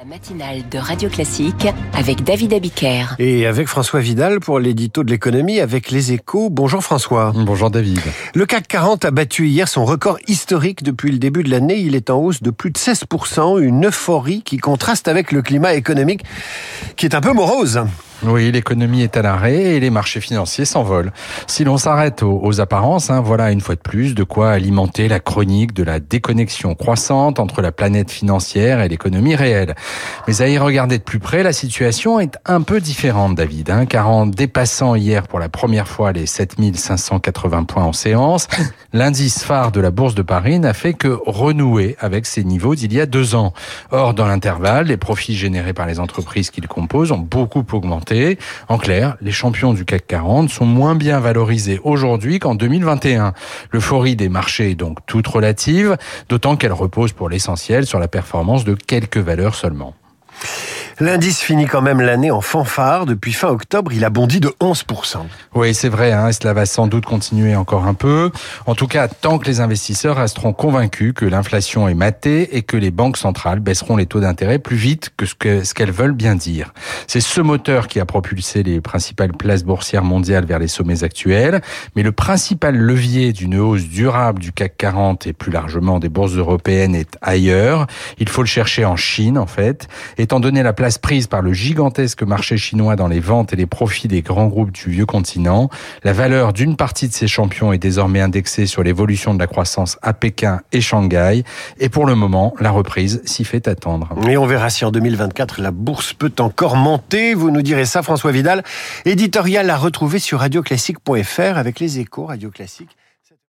La matinale de Radio Classique avec David Abiker. Et avec François Vidal pour l'édito de l'économie avec les échos. Bonjour François. Bonjour David. Le CAC 40 a battu hier son record historique depuis le début de l'année. Il est en hausse de plus de 16%, une euphorie qui contraste avec le climat économique qui est un peu morose. Oui, l'économie est à l'arrêt et les marchés financiers s'envolent. Si l'on s'arrête aux, apparences, hein, voilà une fois de plus de quoi alimenter la chronique de la déconnexion croissante entre la planète financière et l'économie réelle. Mais à y regarder de plus près, la situation est un peu différente, David, hein, car en dépassant hier pour la première fois les 7580 points en séance, l'indice phare de la Bourse de Paris n'a fait que renouer avec ses niveaux d'il y a deux ans. Or, dans l'intervalle, les profits générés par les entreprises qu'il compose ont beaucoup augmenté en clair, les champions du CAC 40 sont moins bien valorisés aujourd'hui qu'en 2021. L'euphorie des marchés est donc toute relative, d'autant qu'elle repose pour l'essentiel sur la performance de quelques valeurs seulement. L'indice finit quand même l'année en fanfare. Depuis fin octobre, il a bondi de 11%. Oui, c'est vrai, hein, cela va sans doute continuer encore un peu. En tout cas, tant que les investisseurs resteront convaincus que l'inflation est matée et que les banques centrales baisseront les taux d'intérêt plus vite que ce qu'elles veulent bien dire. C'est ce moteur qui a propulsé les principales places boursières mondiales vers les sommets actuels. Mais le principal levier d'une hausse durable du CAC 40 et plus largement des bourses européennes est ailleurs. Il faut le chercher en Chine, en fait. Étant donné la place prise par le gigantesque marché chinois dans les ventes et les profits des grands groupes du vieux continent, la valeur d'une partie de ces champions est désormais indexée sur l'évolution de la croissance à Pékin et Shanghai. Et pour le moment, la reprise s'y fait attendre. Et on verra si en 2024 la bourse peut encore monter. Vous nous direz ça, François Vidal. Éditorial à retrouver sur radioclassique.fr avec les échos Radio Classique.